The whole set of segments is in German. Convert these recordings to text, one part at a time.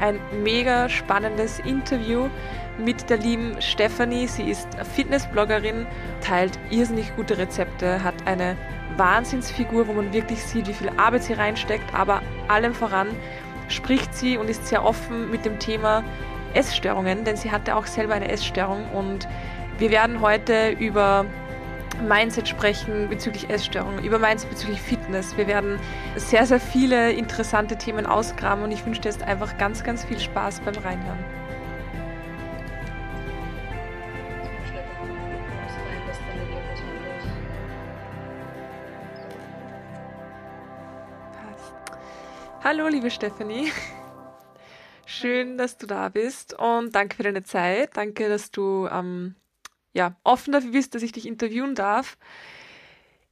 ein mega spannendes Interview mit der lieben Stephanie. Sie ist Fitnessbloggerin, teilt irrsinnig gute Rezepte, hat eine Wahnsinnsfigur, wo man wirklich sieht, wie viel Arbeit sie reinsteckt, aber allem voran spricht sie und ist sehr offen mit dem Thema Essstörungen, denn sie hatte auch selber eine Essstörung und wir werden heute über Mindset sprechen bezüglich Essstörungen, über Mindset bezüglich Fitness. Wir werden sehr, sehr viele interessante Themen ausgraben und ich wünsche dir jetzt einfach ganz, ganz viel Spaß beim Reinhören. Hallo, liebe Stephanie. Schön, dass du da bist und danke für deine Zeit. Danke, dass du ähm, ja, offen dafür bist, dass ich dich interviewen darf.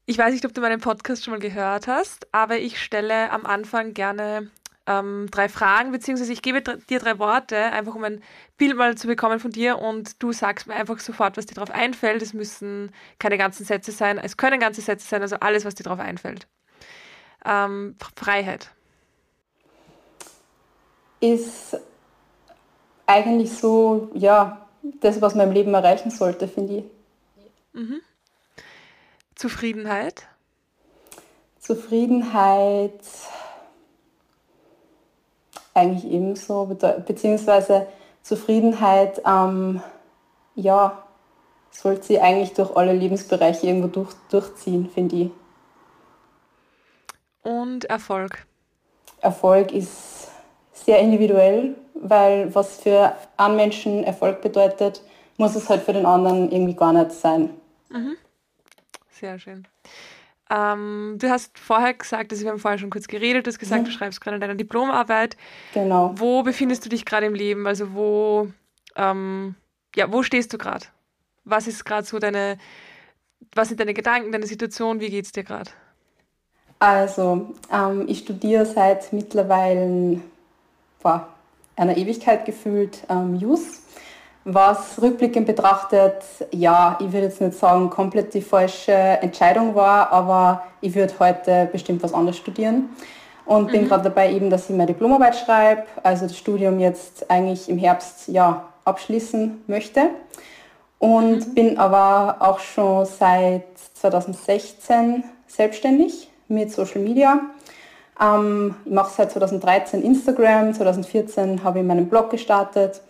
Ich weiß nicht, ob du meinen Podcast schon mal gehört hast, aber ich stelle am Anfang gerne ähm, drei Fragen, beziehungsweise ich gebe dir drei Worte, einfach um ein Bild mal zu bekommen von dir und du sagst mir einfach sofort, was dir darauf einfällt. Es müssen keine ganzen Sätze sein, es können ganze Sätze sein, also alles, was dir darauf einfällt. Ähm, Freiheit. Ist eigentlich so, ja, das, was man im Leben erreichen sollte, finde ich. Mhm. Zufriedenheit? Zufriedenheit eigentlich ebenso, beziehungsweise Zufriedenheit, ähm, ja, sollte sie eigentlich durch alle Lebensbereiche irgendwo durch, durchziehen, finde ich. Und Erfolg? Erfolg ist sehr individuell weil was für einen Menschen Erfolg bedeutet, muss es halt für den anderen irgendwie gar nicht sein. Mhm. Sehr schön. Ähm, du hast vorher gesagt, also wir haben vorher schon kurz geredet, du hast gesagt, mhm. du schreibst gerade deine Diplomarbeit. Genau. Wo befindest du dich gerade im Leben? Also wo, ähm, ja, wo stehst du gerade? Was ist gerade so deine, was sind deine Gedanken, deine Situation, wie geht es dir gerade? Also, ähm, ich studiere seit mittlerweile, boah, einer Ewigkeit gefühlt ähm, Jus. Was rückblickend betrachtet, ja, ich würde jetzt nicht sagen, komplett die falsche Entscheidung war, aber ich würde heute bestimmt was anderes studieren. Und mhm. bin gerade dabei eben, dass ich meine Diplomarbeit schreibe, also das Studium jetzt eigentlich im Herbst ja, abschließen möchte. Und mhm. bin aber auch schon seit 2016 selbstständig mit Social Media ähm, ich mache seit 2013 Instagram, 2014 habe ich meinen Blog gestartet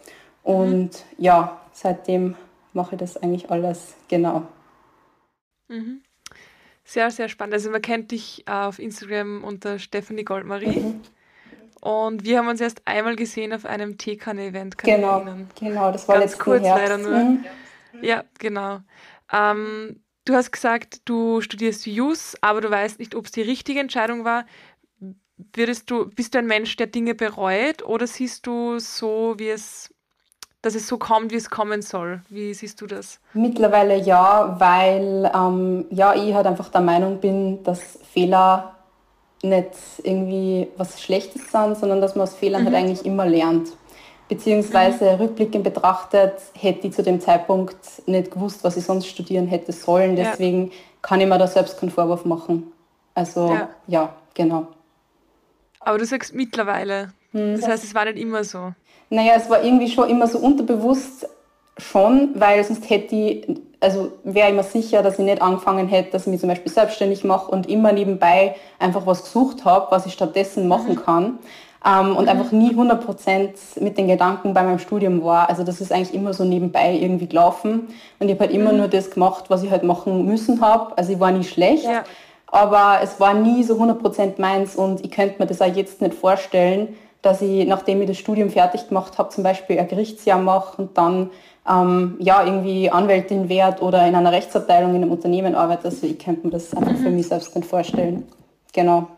und mhm. ja, seitdem mache ich das eigentlich alles genau. Mhm. Sehr, sehr spannend. Also man kennt dich äh, auf Instagram unter Stephanie Goldmarie. Mhm. Und wir haben uns erst einmal gesehen auf einem Teekanne-Event. Genau, genau, das war Ganz kurz Herbst. leider nur. Mhm. Ja, genau. Ähm, du hast gesagt, du studierst Jus, aber du weißt nicht, ob es die richtige Entscheidung war würdest du, bist du ein Mensch, der Dinge bereut oder siehst du so, wie es, dass es so kommt, wie es kommen soll? Wie siehst du das? Mittlerweile ja, weil ähm, ja, ich halt einfach der Meinung bin, dass Fehler nicht irgendwie was Schlechtes sind, sondern dass man aus Fehlern halt mhm. halt eigentlich immer lernt. Beziehungsweise mhm. rückblickend betrachtet, hätte ich zu dem Zeitpunkt nicht gewusst, was ich sonst studieren hätte sollen. Deswegen ja. kann ich mir da selbst keinen Vorwurf machen. Also ja, ja genau. Aber du sagst mittlerweile. Hm. Das heißt, es war nicht immer so. Naja, es war irgendwie schon immer so unterbewusst schon, weil sonst hätte ich, also wäre ich mir sicher, dass ich nicht angefangen hätte, dass ich mich zum Beispiel selbstständig mache und immer nebenbei einfach was gesucht habe, was ich stattdessen machen mhm. kann. Ähm, und mhm. einfach nie 100% mit den Gedanken bei meinem Studium war. Also das ist eigentlich immer so nebenbei irgendwie gelaufen. Und ich habe halt immer mhm. nur das gemacht, was ich halt machen müssen habe. Also ich war nie schlecht. Ja aber es war nie so 100% meins und ich könnte mir das auch jetzt nicht vorstellen, dass ich, nachdem ich das Studium fertig gemacht habe, zum Beispiel ein Gerichtsjahr mache und dann ähm, ja, irgendwie Anwältin werde oder in einer Rechtsabteilung in einem Unternehmen arbeite. Also ich könnte mir das einfach mhm. für mich selbst nicht vorstellen. Genau.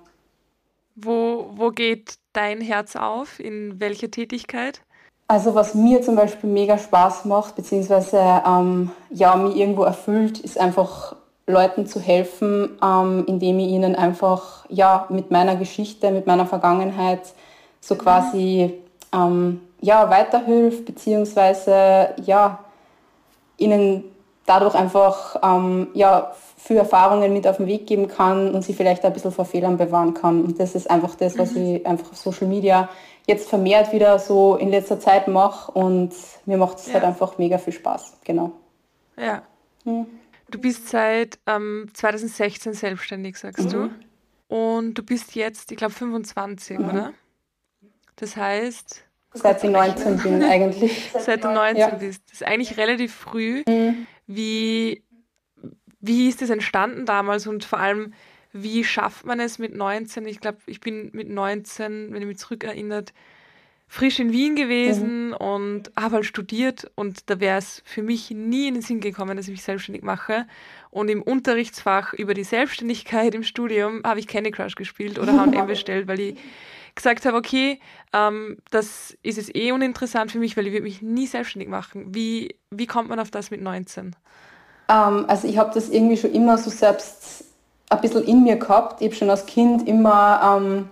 Wo, wo geht dein Herz auf? In welche Tätigkeit? Also was mir zum Beispiel mega Spaß macht, beziehungsweise ähm, ja, mich irgendwo erfüllt, ist einfach Leuten zu helfen, ähm, indem ich ihnen einfach ja, mit meiner Geschichte, mit meiner Vergangenheit so quasi ähm, ja, weiterhilft, beziehungsweise ja, ihnen dadurch einfach ähm, ja, für Erfahrungen mit auf den Weg geben kann und sie vielleicht ein bisschen vor Fehlern bewahren kann. Und das ist einfach das, was mhm. ich einfach auf Social Media jetzt vermehrt wieder so in letzter Zeit mache und mir macht es ja. halt einfach mega viel Spaß. Genau. Ja. Mhm. Du bist seit ähm, 2016 selbstständig, sagst mhm. du. Und du bist jetzt, ich glaube, 25, mhm. oder? Das heißt. Seit ich 19 bin eigentlich. Seit du 19 ja. bist. Das ist eigentlich relativ früh. Mhm. Wie, wie ist das entstanden damals und vor allem, wie schafft man es mit 19? Ich glaube, ich bin mit 19, wenn ich mich zurückerinnert, frisch in Wien gewesen mhm. und habe halt studiert und da wäre es für mich nie in den Sinn gekommen, dass ich mich selbstständig mache. Und im Unterrichtsfach über die Selbstständigkeit im Studium habe ich Candy Crush gespielt oder H&M bestellt, weil ich gesagt habe, okay, ähm, das ist es eh uninteressant für mich, weil ich würde mich nie selbstständig machen. Wie, wie kommt man auf das mit 19? Ähm, also ich habe das irgendwie schon immer so selbst ein bisschen in mir gehabt. Ich habe schon als Kind immer ähm,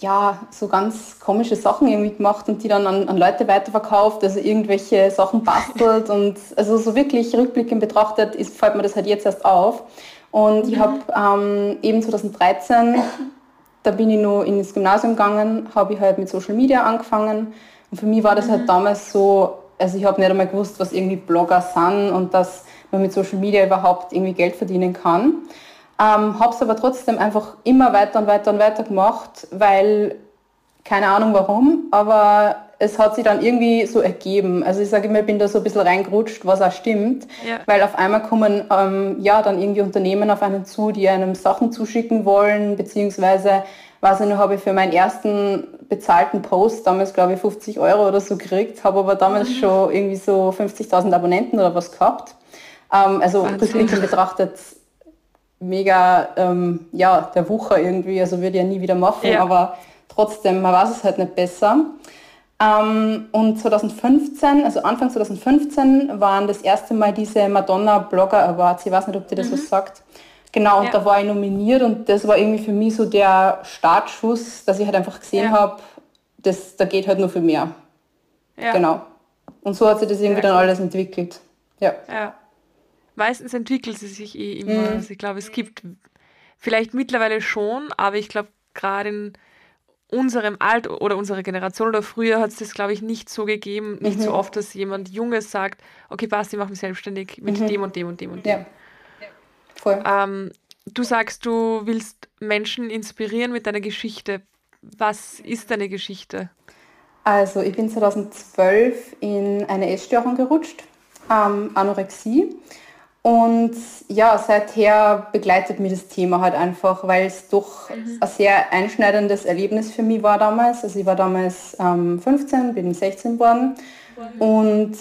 ja, so ganz komische Sachen irgendwie gemacht und die dann an, an Leute weiterverkauft, also irgendwelche Sachen bastelt und also so wirklich rückblickend betrachtet ist, fällt mir das halt jetzt erst auf. Und mhm. ich habe ähm, eben 2013, da bin ich noch ins Gymnasium gegangen, habe ich halt mit Social Media angefangen und für mich war das halt mhm. halt damals so, also ich habe nicht einmal gewusst, was irgendwie Blogger sind und dass man mit Social Media überhaupt irgendwie Geld verdienen kann. Ähm, habe es aber trotzdem einfach immer weiter und weiter und weiter gemacht, weil keine Ahnung warum, aber es hat sich dann irgendwie so ergeben. Also ich sage immer, ich bin da so ein bisschen reingerutscht, was auch stimmt, ja. weil auf einmal kommen ähm, ja dann irgendwie Unternehmen auf einen zu, die einem Sachen zuschicken wollen, beziehungsweise weiß ich noch, habe ich für meinen ersten bezahlten Post damals glaube ich 50 Euro oder so gekriegt, habe aber damals mhm. schon irgendwie so 50.000 Abonnenten oder was gehabt. Ähm, also rückblickend betrachtet mega, ähm, ja, der Wucher irgendwie, also würde ich ja nie wieder machen, ja. aber trotzdem, man weiß es halt nicht besser. Ähm, und 2015, also Anfang 2015, waren das erste Mal diese Madonna Blogger Awards. Ich weiß nicht, ob dir das mhm. was sagt. Genau, und ja. da war ich nominiert und das war irgendwie für mich so der Startschuss, dass ich halt einfach gesehen ja. habe, das, da geht halt nur für mehr. Ja. Genau. Und so hat sich das irgendwie dann alles entwickelt. Ja. ja meistens entwickelt sie sich eh immer. Mhm. Also ich glaube, es gibt vielleicht mittlerweile schon, aber ich glaube, gerade in unserem Alter oder unserer Generation oder früher hat es das, glaube ich, nicht so gegeben, nicht mhm. so oft, dass jemand Junges sagt, okay, passt, ich mache mich selbstständig mit mhm. dem und dem und dem und dem. Ja. Voll. Ähm, du sagst, du willst Menschen inspirieren mit deiner Geschichte. Was ist deine Geschichte? Also ich bin 2012 in eine Essstörung gerutscht, ähm, Anorexie. Und ja, seither begleitet mich das Thema halt einfach, weil es doch mhm. ein sehr einschneidendes Erlebnis für mich war damals. Also ich war damals ähm, 15, bin 16 geworden mhm. und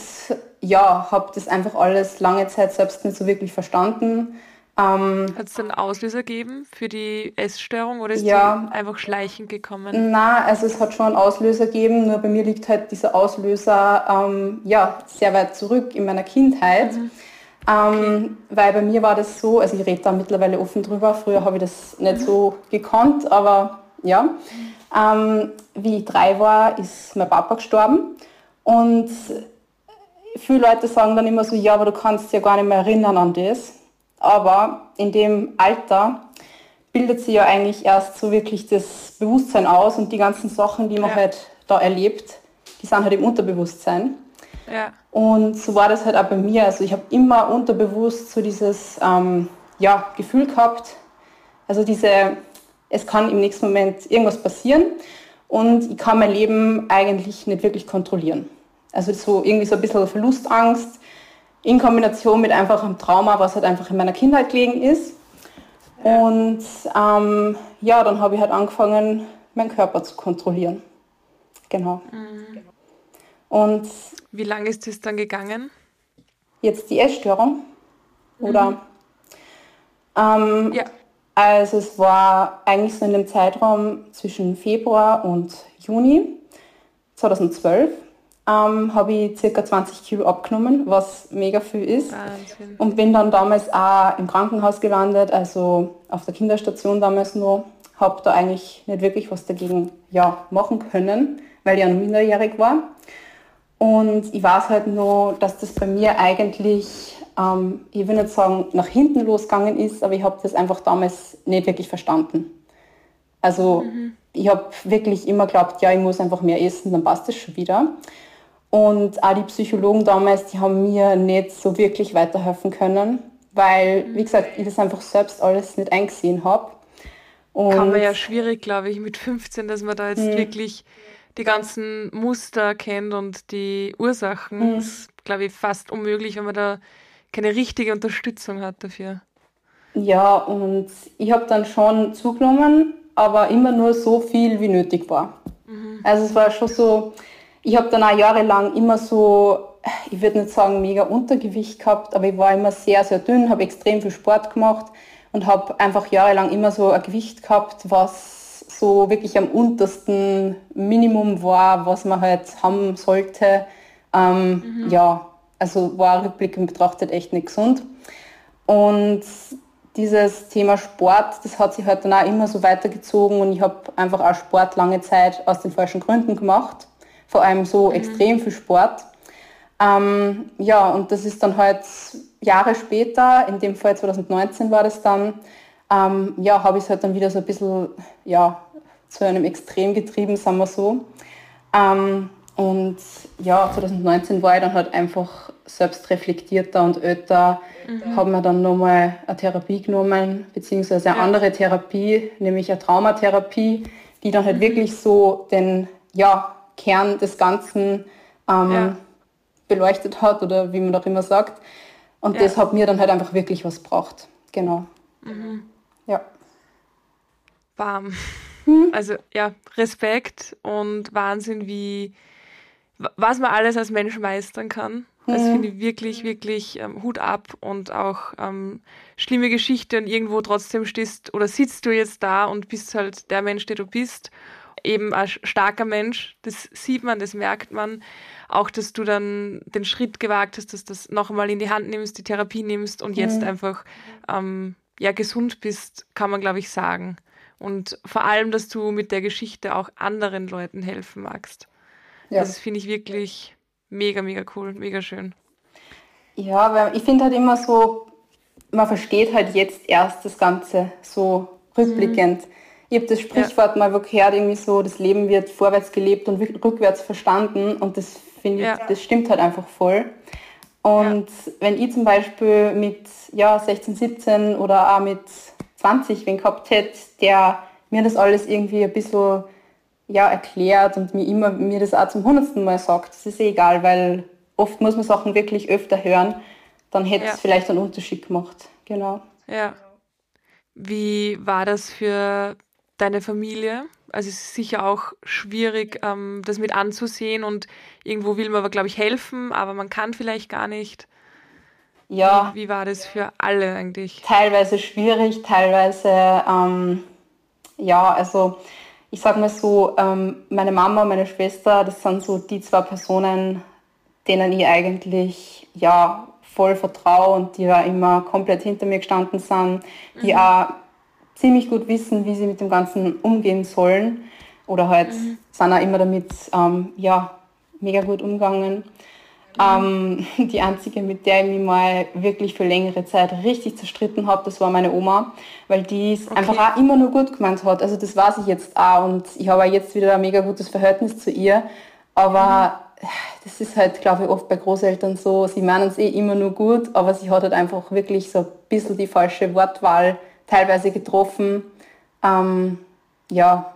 ja, habe das einfach alles lange Zeit selbst nicht so wirklich verstanden. Ähm, Hat es einen Auslöser gegeben für die Essstörung oder ist ja, die einfach schleichend gekommen? Na, also es hat schon einen Auslöser gegeben, nur bei mir liegt halt dieser Auslöser ähm, ja, sehr weit zurück in meiner Kindheit. Mhm. Ähm, weil bei mir war das so, also ich rede da mittlerweile offen drüber, früher habe ich das nicht so gekonnt, aber ja. Ähm, wie ich drei war, ist mein Papa gestorben und viele Leute sagen dann immer so, ja, aber du kannst dich ja gar nicht mehr erinnern an das. Aber in dem Alter bildet sich ja eigentlich erst so wirklich das Bewusstsein aus und die ganzen Sachen, die man ja. halt da erlebt, die sind halt im Unterbewusstsein. Ja. Und so war das halt auch bei mir. Also ich habe immer unterbewusst so dieses ähm, ja, Gefühl gehabt, also diese, es kann im nächsten Moment irgendwas passieren und ich kann mein Leben eigentlich nicht wirklich kontrollieren. Also so irgendwie so ein bisschen Verlustangst in Kombination mit einfach einem Trauma, was halt einfach in meiner Kindheit gelegen ist. Und ähm, ja, dann habe ich halt angefangen, meinen Körper zu kontrollieren. Genau. Mhm. Und wie lange ist es dann gegangen? Jetzt die Essstörung? Oder? Mhm. Ähm, ja. Also es war eigentlich so in dem Zeitraum zwischen Februar und Juni 2012. ähm, habe ich ca. 20 Kilo abgenommen, was mega viel ist. Wahnsinn. Und bin dann damals auch im Krankenhaus gelandet, also auf der Kinderstation damals noch. Habe da eigentlich nicht wirklich was dagegen ja, machen können, weil ich ja noch minderjährig war. Und ich weiß halt nur, dass das bei mir eigentlich, ähm, ich will nicht sagen, nach hinten losgegangen ist, aber ich habe das einfach damals nicht wirklich verstanden. Also mhm. ich habe wirklich immer geglaubt, ja, ich muss einfach mehr essen, dann passt das schon wieder. Und auch die Psychologen damals, die haben mir nicht so wirklich weiterhelfen können, weil, wie gesagt, ich das einfach selbst alles nicht eingesehen habe. Kann man ja schwierig, glaube ich, mit 15, dass man da jetzt mh. wirklich die ganzen Muster kennt und die Ursachen. Mhm. Ist, glaube ich, fast unmöglich, wenn man da keine richtige Unterstützung hat dafür. Ja, und ich habe dann schon zugenommen, aber immer nur so viel, wie nötig war. Mhm. Also es war schon so, ich habe dann auch jahrelang immer so, ich würde nicht sagen mega Untergewicht gehabt, aber ich war immer sehr, sehr dünn, habe extrem viel Sport gemacht und habe einfach jahrelang immer so ein Gewicht gehabt, was so wirklich am untersten Minimum war, was man halt haben sollte. Ähm, mhm. Ja, also war rückblickend betrachtet echt nicht gesund. Und dieses Thema Sport, das hat sich halt dann auch immer so weitergezogen und ich habe einfach auch Sport lange Zeit aus den falschen Gründen gemacht vor allem so mhm. extrem viel Sport. Ähm, ja, und das ist dann halt Jahre später, in dem Fall 2019 war das dann, ähm, ja, habe ich es halt dann wieder so ein bisschen, ja, zu einem Extrem getrieben, sagen wir so. Ähm, und ja, 2019 war ich dann halt einfach selbst reflektierter und älter, mhm. habe mir dann nochmal eine Therapie genommen, beziehungsweise eine ja. andere Therapie, nämlich eine Traumatherapie, die dann halt mhm. wirklich so den, ja, Kern des Ganzen ähm, ja. beleuchtet hat oder wie man auch immer sagt. Und ja. das hat mir dann halt einfach wirklich was braucht. Genau. Mhm. Ja. Bam. Hm? Also ja, Respekt und Wahnsinn, wie was man alles als Mensch meistern kann. Das mhm. finde ich wirklich, wirklich ähm, Hut ab und auch ähm, schlimme Geschichte und irgendwo trotzdem stehst oder sitzt du jetzt da und bist halt der Mensch, der du bist eben ein starker Mensch. Das sieht man, das merkt man. Auch, dass du dann den Schritt gewagt hast, dass du das noch einmal in die Hand nimmst, die Therapie nimmst und jetzt mhm. einfach ähm, ja gesund bist, kann man glaube ich sagen. Und vor allem, dass du mit der Geschichte auch anderen Leuten helfen magst. Ja. Das finde ich wirklich mega, mega cool, mega schön. Ja, weil ich finde halt immer so, man versteht halt jetzt erst das Ganze so rückblickend. Mhm ich habe das Sprichwort ja. mal gehört, irgendwie so, das Leben wird vorwärts gelebt und rückwärts verstanden und das finde ich, ja. das stimmt halt einfach voll. Und ja. wenn ich zum Beispiel mit ja, 16, 17 oder auch mit 20 wen gehabt hätte, der mir das alles irgendwie ein bisschen ja, erklärt und mir immer mir das auch zum hundertsten Mal sagt, das ist eh egal, weil oft muss man Sachen wirklich öfter hören, dann hätte es vielleicht einen Unterschied gemacht. Genau. Ja. Wie war das für deine Familie? Also es ist sicher auch schwierig, ähm, das mit anzusehen und irgendwo will man aber, glaube ich, helfen, aber man kann vielleicht gar nicht. Ja. Wie, wie war das für alle eigentlich? Teilweise schwierig, teilweise, ähm, ja, also ich sage mal so, ähm, meine Mama und meine Schwester, das sind so die zwei Personen, denen ich eigentlich, ja, voll vertraue und die ja immer komplett hinter mir gestanden sind, die mhm. auch ziemlich gut wissen, wie sie mit dem Ganzen umgehen sollen. Oder halt mhm. sind auch immer damit ähm, ja, mega gut umgegangen. Ähm, die einzige, mit der ich mich mal wirklich für längere Zeit richtig zerstritten habe, das war meine Oma, weil die es okay. einfach auch immer nur gut gemeint hat. Also das weiß ich jetzt auch und ich habe auch jetzt wieder ein mega gutes Verhältnis zu ihr. Aber mhm. das ist halt, glaube ich, oft bei Großeltern so, sie meinen es eh immer nur gut, aber sie hat halt einfach wirklich so ein bisschen die falsche Wortwahl teilweise getroffen. Ähm, ja,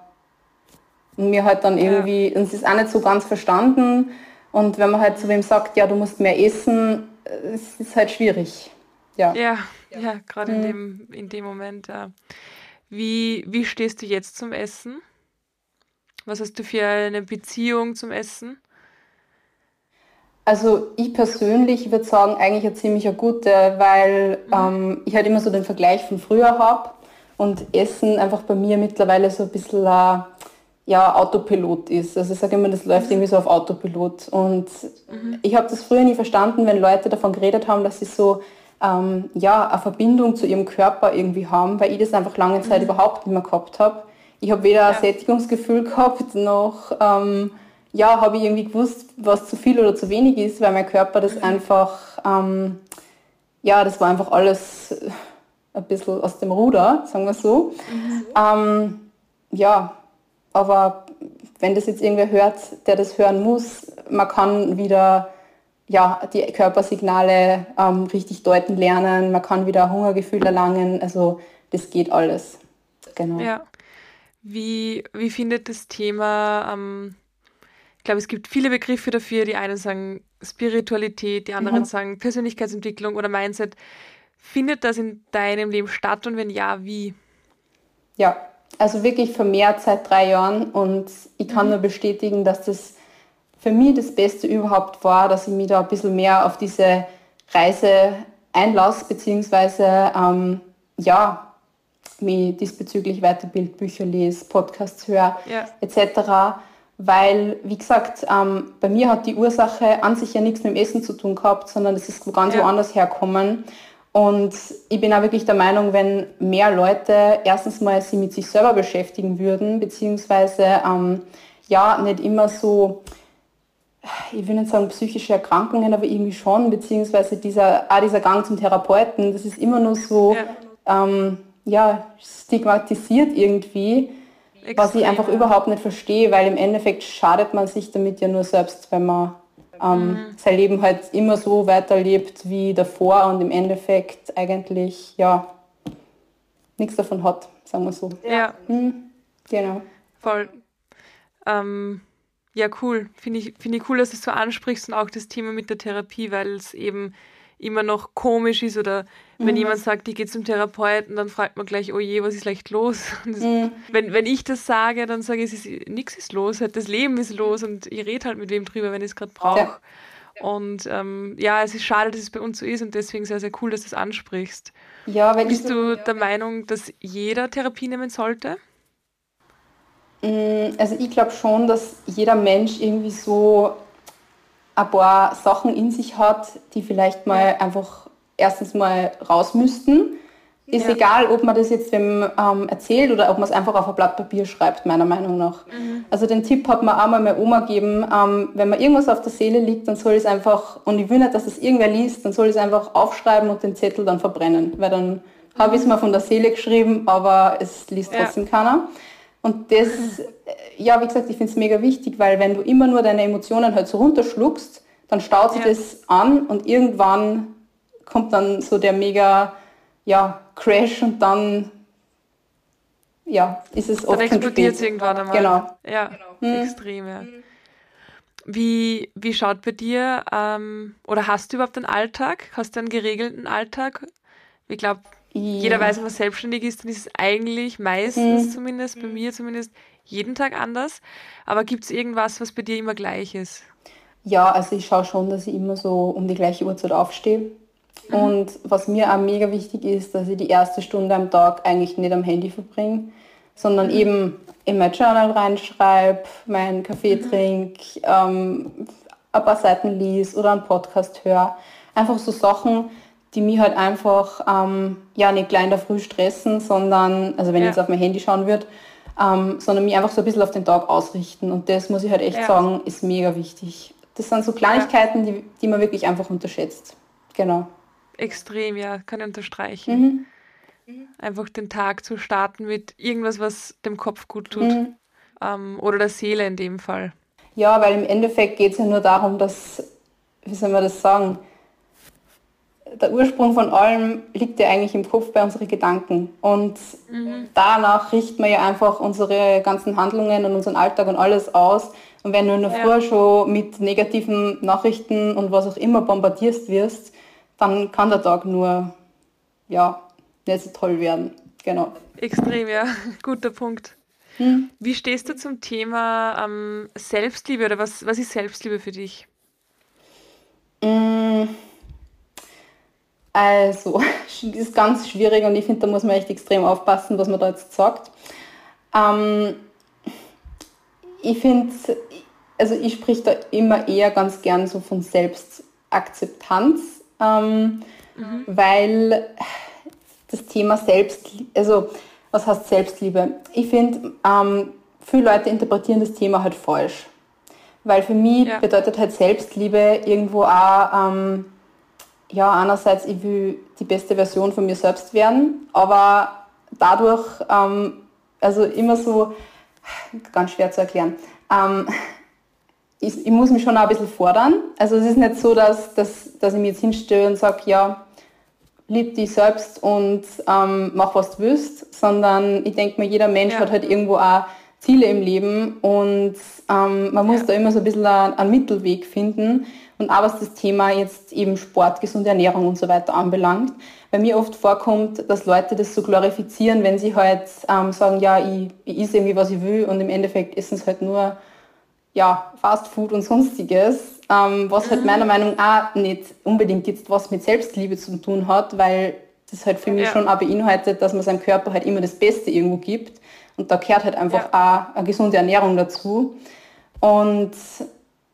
und mir halt dann irgendwie, ja. uns ist auch nicht so ganz verstanden. Und wenn man halt zu wem sagt, ja, du musst mehr essen, es ist halt schwierig. Ja, ja, ja gerade mhm. in, dem, in dem Moment. Ja. Wie, wie stehst du jetzt zum Essen? Was hast du für eine Beziehung zum Essen? Also ich persönlich würde sagen, eigentlich eine ziemlich gute, weil mhm. ähm, ich halt immer so den Vergleich von früher habe und Essen einfach bei mir mittlerweile so ein bisschen, äh, ja, Autopilot ist. Also ich sage immer, das läuft irgendwie so auf Autopilot. Und mhm. ich habe das früher nie verstanden, wenn Leute davon geredet haben, dass sie so ähm, ja, eine Verbindung zu ihrem Körper irgendwie haben, weil ich das einfach lange Zeit mhm. überhaupt nicht mehr gehabt habe. Ich habe weder ja. ein Sättigungsgefühl gehabt, noch ähm, ja, habe ich irgendwie gewusst, was zu viel oder zu wenig ist, weil mein Körper das mhm. einfach, ähm, ja, das war einfach alles ein bisschen aus dem Ruder, sagen wir so. Mhm. Ähm, ja, aber wenn das jetzt irgendwer hört, der das hören muss, man kann wieder ja, die Körpersignale ähm, richtig deuten lernen, man kann wieder Hungergefühl erlangen, also das geht alles. Genau. Ja. Wie, wie findet das Thema, ähm, ich glaube, es gibt viele Begriffe dafür, die einen sagen Spiritualität, die anderen mhm. sagen Persönlichkeitsentwicklung oder Mindset. Findet das in deinem Leben statt und wenn ja, wie? Ja, also wirklich vermehrt seit drei Jahren und ich kann mhm. nur bestätigen, dass das für mich das Beste überhaupt war, dass ich mich da ein bisschen mehr auf diese Reise einlasse, beziehungsweise ähm, ja, mich diesbezüglich weiterbild, Bücher lese, Podcasts höre, ja. etc. Weil, wie gesagt, ähm, bei mir hat die Ursache an sich ja nichts mit dem Essen zu tun gehabt, sondern es ist ganz ja. woanders herkommen. Und ich bin auch wirklich der Meinung, wenn mehr Leute erstens mal sie mit sich selber beschäftigen würden, beziehungsweise ähm, ja, nicht immer so, ich will nicht sagen psychische Erkrankungen, aber irgendwie schon, beziehungsweise dieser, auch dieser Gang zum Therapeuten, das ist immer nur so, ja, ähm, ja stigmatisiert irgendwie, Extrem, was ich einfach überhaupt nicht verstehe, weil im Endeffekt schadet man sich damit ja nur selbst, wenn man ähm, mhm. sein Leben halt immer so weiterlebt wie davor und im Endeffekt eigentlich ja nichts davon hat, sagen wir so. Ja. Mhm. Genau. Voll. Ähm, ja, cool. Finde ich, find ich cool, dass du es so ansprichst und auch das Thema mit der Therapie, weil es eben immer noch komisch ist oder wenn mhm. jemand sagt, ich gehe zum Therapeuten, dann fragt man gleich, oh je, was ist leicht los? Das, mhm. wenn, wenn ich das sage, dann sage ich, nichts ist los, halt das Leben ist los und ich rede halt mit wem drüber, wenn ich es gerade brauche. Ja. Und ähm, ja, es ist schade, dass es bei uns so ist und deswegen sehr, sehr cool, dass du es ansprichst. Ja, wenn Bist du der Meinung, dass jeder Therapie nehmen sollte? Mm, also ich glaube schon, dass jeder Mensch irgendwie so ein paar Sachen in sich hat, die vielleicht mal einfach erstens mal raus müssten. Ist ja. egal, ob man das jetzt wem ähm, erzählt oder ob man es einfach auf ein Blatt Papier schreibt, meiner Meinung nach. Mhm. Also den Tipp hat mir auch mal meine Oma gegeben, ähm, wenn man irgendwas auf der Seele liegt, dann soll es einfach, und ich will nicht, dass das irgendwer liest, dann soll es einfach aufschreiben und den Zettel dann verbrennen. Weil dann mhm. habe ich es mal von der Seele geschrieben, aber es liest trotzdem ja. keiner. Und das, ja, wie gesagt, ich finde es mega wichtig, weil wenn du immer nur deine Emotionen halt so runterschluckst, dann staut sich ja. das an und irgendwann kommt dann so der mega, ja, Crash und dann, ja, ist es oft Dann explodiert es irgendwann einmal. Genau. Ja, genau. Hm. extrem, ja. Wie, wie schaut bei dir, ähm, oder hast du überhaupt einen Alltag? Hast du einen geregelten Alltag? Ich glaube. Jeder weiß, wenn man selbstständig ist, dann ist es eigentlich meistens mhm. zumindest, bei mir zumindest, jeden Tag anders. Aber gibt es irgendwas, was bei dir immer gleich ist? Ja, also ich schaue schon, dass ich immer so um die gleiche Uhrzeit aufstehe. Mhm. Und was mir auch mega wichtig ist, dass ich die erste Stunde am Tag eigentlich nicht am Handy verbringe, sondern mhm. eben in mein Journal reinschreibe, meinen Kaffee mhm. trinke, ähm, ein paar Seiten lies oder einen Podcast höre. Einfach so Sachen, die mich halt einfach ähm, ja nicht gleich in der Früh stressen, sondern, also wenn ja. ich jetzt auf mein Handy schauen würde, ähm, sondern mich einfach so ein bisschen auf den Tag ausrichten. Und das muss ich halt echt ja. sagen, ist mega wichtig. Das sind so Kleinigkeiten, die, die man wirklich einfach unterschätzt. Genau. Extrem, ja, kann ich unterstreichen. Mhm. Einfach den Tag zu starten mit irgendwas, was dem Kopf gut tut. Mhm. Ähm, oder der Seele in dem Fall. Ja, weil im Endeffekt geht es ja nur darum, dass, wie soll man das sagen, der Ursprung von allem liegt ja eigentlich im Kopf bei unseren Gedanken. Und mhm. danach richten wir ja einfach unsere ganzen Handlungen und unseren Alltag und alles aus. Und wenn du in der ja. Früh schon mit negativen Nachrichten und was auch immer bombardiert wirst, dann kann der Tag nur, ja, nicht so toll werden. Genau. Extrem, ja. Guter Punkt. Hm. Wie stehst du zum Thema ähm, Selbstliebe oder was, was ist Selbstliebe für dich? Mmh also, ist ganz schwierig und ich finde, da muss man echt extrem aufpassen, was man da jetzt sagt. Ähm, ich finde, also ich spreche da immer eher ganz gern so von Selbstakzeptanz, ähm, mhm. weil das Thema Selbstliebe, also was heißt Selbstliebe? Ich finde, ähm, viele Leute interpretieren das Thema halt falsch. Weil für mich ja. bedeutet halt Selbstliebe irgendwo auch, ähm, ja, einerseits, ich will die beste Version von mir selbst werden, aber dadurch, ähm, also immer so, ganz schwer zu erklären, ähm, ich, ich, muss mich schon auch ein bisschen fordern. Also es ist nicht so, dass, dass, dass ich mich jetzt hinstelle und sage, ja, lieb dich selbst und ähm, mach, was du willst, sondern ich denke mir, jeder Mensch ja. hat halt irgendwo auch Ziele im Leben und ähm, man muss ja. da immer so ein bisschen einen Mittelweg finden. Und auch was das Thema jetzt eben Sport, gesunde Ernährung und so weiter anbelangt, bei mir oft vorkommt, dass Leute das so glorifizieren, wenn sie halt ähm, sagen, ja, ich, ich esse irgendwie, was ich will und im Endeffekt essen es halt nur ja, Fast Food und sonstiges, ähm, was halt mhm. meiner Meinung nach auch nicht unbedingt jetzt was mit Selbstliebe zu tun hat, weil das halt für mich ja. schon auch beinhaltet, dass man seinem Körper halt immer das Beste irgendwo gibt und da gehört halt einfach ja. auch eine gesunde Ernährung dazu. Und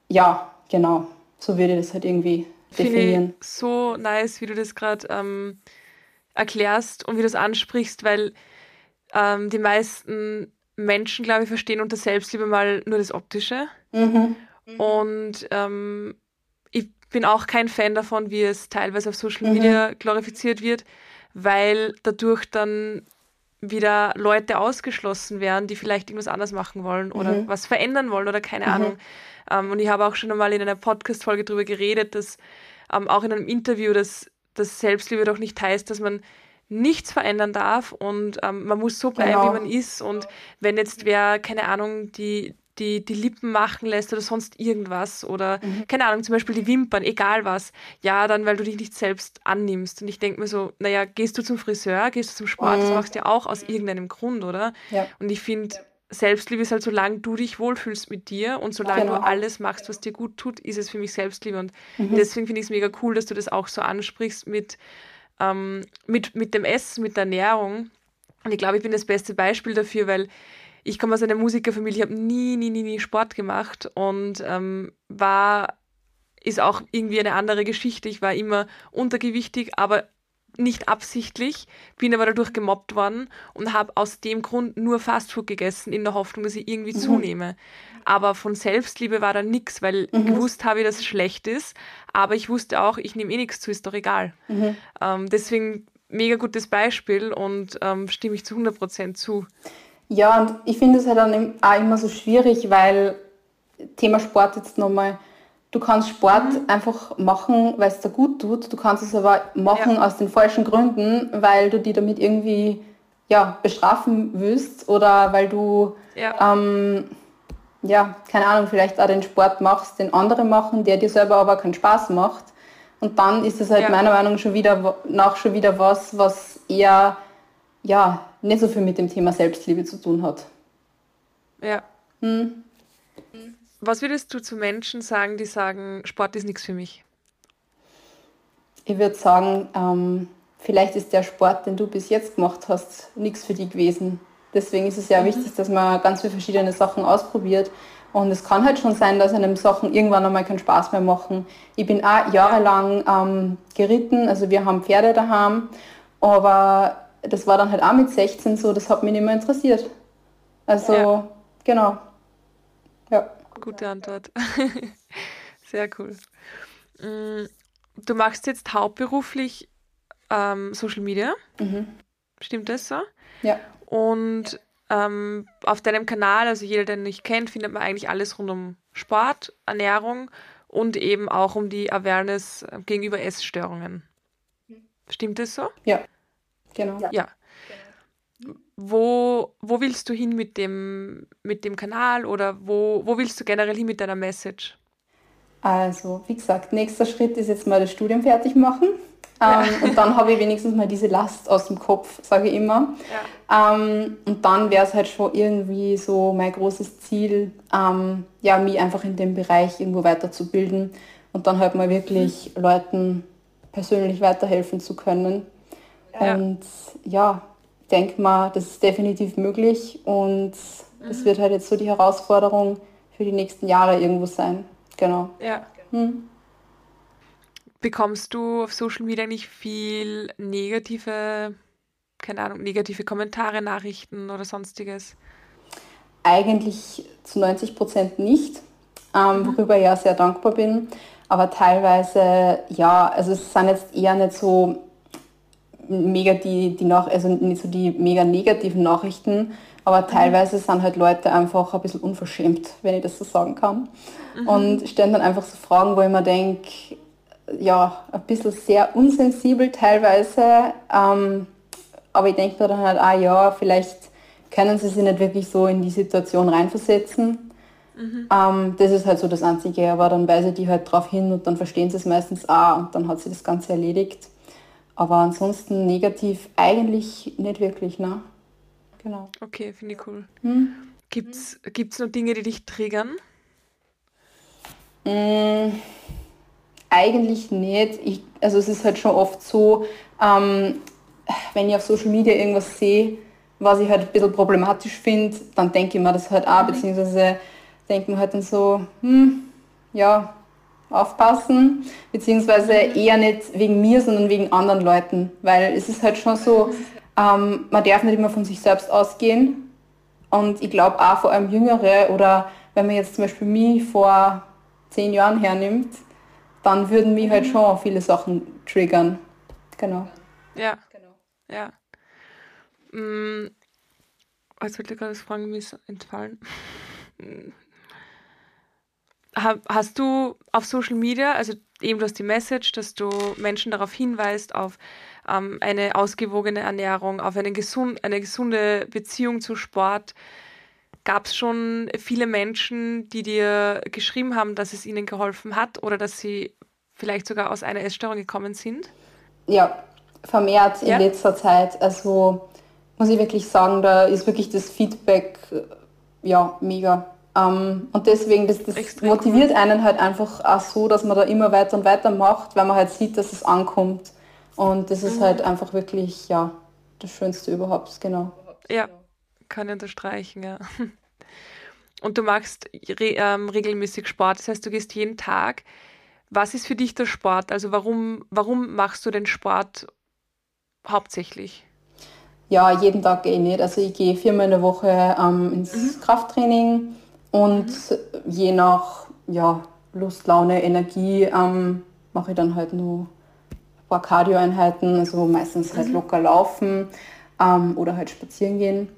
ja, genau, so würde ich das halt irgendwie definieren. Finde ich so nice, wie du das gerade ähm, erklärst und wie du das ansprichst, weil ähm, die meisten Menschen, glaube ich, verstehen unter Selbstliebe mal nur das Optische. Mhm. Und ähm, ich bin auch kein Fan davon, wie es teilweise auf Social mhm. Media glorifiziert wird, weil dadurch dann wieder Leute ausgeschlossen werden, die vielleicht irgendwas anders machen wollen oder mhm. was verändern wollen oder keine mhm. Ahnung. Ähm, und ich habe auch schon einmal in einer Podcast-Folge darüber geredet, dass ähm, auch in einem Interview, dass das Selbstliebe doch nicht heißt, dass man nichts verändern darf und ähm, man muss so bleiben, genau. wie man ist. Und wenn jetzt wer, keine Ahnung, die, die, die Lippen machen lässt oder sonst irgendwas oder mhm. keine Ahnung, zum Beispiel die Wimpern, egal was, ja, dann weil du dich nicht selbst annimmst. Und ich denke mir so, naja, gehst du zum Friseur, gehst du zum Sport, mhm. das machst du ja auch aus irgendeinem Grund, oder? Ja. Und ich finde, Selbstliebe ist halt, solange du dich wohlfühlst mit dir und solange genau. du alles machst, was dir gut tut, ist es für mich Selbstliebe. Und mhm. deswegen finde ich es mega cool, dass du das auch so ansprichst mit, ähm, mit, mit dem Essen, mit der Ernährung. Und ich glaube, ich bin das beste Beispiel dafür, weil ich komme aus einer Musikerfamilie, habe nie, nie, nie, nie Sport gemacht und ähm, war, ist auch irgendwie eine andere Geschichte. Ich war immer untergewichtig, aber nicht absichtlich, bin aber dadurch gemobbt worden und habe aus dem Grund nur Fastfood gegessen, in der Hoffnung, dass ich irgendwie mhm. zunehme. Aber von Selbstliebe war da nichts, weil mhm. gewusst habe ich, dass es schlecht ist, aber ich wusste auch, ich nehme eh nichts zu, ist doch egal. Mhm. Ähm, deswegen mega gutes Beispiel und ähm, stimme ich zu 100% zu. Ja, und ich finde es halt dann auch immer so schwierig, weil Thema Sport jetzt nochmal, du kannst Sport mhm. einfach machen, weil es dir gut tut. Du kannst es aber machen ja. aus den falschen Gründen, weil du die damit irgendwie ja, bestrafen willst oder weil du, ja. Ähm, ja, keine Ahnung, vielleicht auch den Sport machst, den andere machen, der dir selber aber keinen Spaß macht. Und dann ist es halt ja. meiner Meinung nach schon wieder, nach schon wieder was, was eher ja, nicht so viel mit dem Thema Selbstliebe zu tun hat. Ja. Hm. Was würdest du zu Menschen sagen, die sagen, Sport ist nichts für mich? Ich würde sagen, ähm, vielleicht ist der Sport, den du bis jetzt gemacht hast, nichts für dich gewesen. Deswegen ist es sehr mhm. wichtig, dass man ganz viele verschiedene Sachen ausprobiert. Und es kann halt schon sein, dass einem Sachen irgendwann einmal keinen Spaß mehr machen. Ich bin auch jahrelang ähm, geritten, also wir haben Pferde daheim, aber das war dann halt auch mit 16 so, das hat mich nicht mehr interessiert. Also, ja. genau. Ja. Gute Antwort. Sehr cool. Mm, du machst jetzt hauptberuflich ähm, Social Media. Mhm. Stimmt das so? Ja. Und ähm, auf deinem Kanal, also jeder, der dich kennt, findet man eigentlich alles rund um Sport, Ernährung und eben auch um die Awareness gegenüber Essstörungen. Stimmt das so? Ja. Genau. Ja. Wo, wo willst du hin mit dem, mit dem Kanal oder wo, wo willst du generell hin mit deiner Message? Also, wie gesagt, nächster Schritt ist jetzt mal das Studium fertig machen. Ja. Ähm, und dann habe ich wenigstens mal diese Last aus dem Kopf, sage ich immer. Ja. Ähm, und dann wäre es halt schon irgendwie so mein großes Ziel, ähm, ja, mich einfach in dem Bereich irgendwo weiterzubilden und dann halt mal wirklich mhm. Leuten persönlich weiterhelfen zu können. Ja. Und ja, denke mal, das ist definitiv möglich und Das wird halt jetzt so die Herausforderung für die nächsten Jahre irgendwo sein. Genau. Ja. Hm. Bekommst du auf Social Media nicht viel negative, keine Ahnung, negative Kommentare, Nachrichten oder sonstiges? Eigentlich zu 90 Prozent nicht, ähm, mhm. worüber ich ja sehr dankbar bin. Aber teilweise, ja, also es sind jetzt eher nicht so mega die, die nach, also nicht so die mega negativen Nachrichten, aber mhm. teilweise sind halt Leute einfach ein bisschen unverschämt, wenn ich das so sagen kann. Mhm. Und stellen dann einfach so Fragen, wo ich mir denke, ja, ein bisschen sehr unsensibel teilweise. Ähm, aber ich denke mir dann halt, ah ja, vielleicht können sie sich nicht wirklich so in die Situation reinversetzen. Mhm. Ähm, das ist halt so das Einzige, aber dann weise die halt drauf hin und dann verstehen sie es meistens auch und dann hat sie das Ganze erledigt. Aber ansonsten negativ eigentlich nicht wirklich, ne? Genau. Okay, finde ich cool. Hm? Gibt es noch Dinge, die dich triggern? Mmh eigentlich nicht. Ich, also es ist halt schon oft so, ähm, wenn ich auf Social Media irgendwas sehe, was ich halt ein bisschen problematisch finde, dann denke ich mir das halt auch, mhm. beziehungsweise denke mir halt dann so, hm, ja, aufpassen, beziehungsweise eher nicht wegen mir, sondern wegen anderen Leuten, weil es ist halt schon so, ähm, man darf nicht immer von sich selbst ausgehen und ich glaube auch vor allem Jüngere oder wenn man jetzt zum Beispiel mich vor zehn Jahren hernimmt, dann würden mich halt schon viele Sachen triggern. Genau. Ja. Genau. Ja. Hm, jetzt wird dir gerade das Fragen mir entfallen. Hast du auf Social Media, also eben du hast die Message, dass du Menschen darauf hinweist, auf ähm, eine ausgewogene Ernährung, auf eine, gesund, eine gesunde Beziehung zu Sport, Gab es schon viele Menschen, die dir geschrieben haben, dass es ihnen geholfen hat oder dass sie vielleicht sogar aus einer Essstörung gekommen sind? Ja, vermehrt in ja? letzter Zeit. Also muss ich wirklich sagen, da ist wirklich das Feedback ja mega. Ähm, und deswegen, das, das motiviert cool. einen halt einfach auch so, dass man da immer weiter und weiter macht, weil man halt sieht, dass es ankommt. Und das ist mhm. halt einfach wirklich, ja, das Schönste überhaupt, genau. Ja, kann ich unterstreichen, ja. Und du machst re ähm, regelmäßig Sport, das heißt, du gehst jeden Tag. Was ist für dich der Sport? Also warum, warum machst du den Sport hauptsächlich? Ja, jeden Tag gehe ich nicht. Also ich gehe viermal in der Woche ähm, ins mhm. Krafttraining und mhm. je nach ja, Lust, Laune, Energie ähm, mache ich dann halt nur ein paar Cardio-Einheiten, also meistens halt mhm. locker laufen ähm, oder halt spazieren gehen.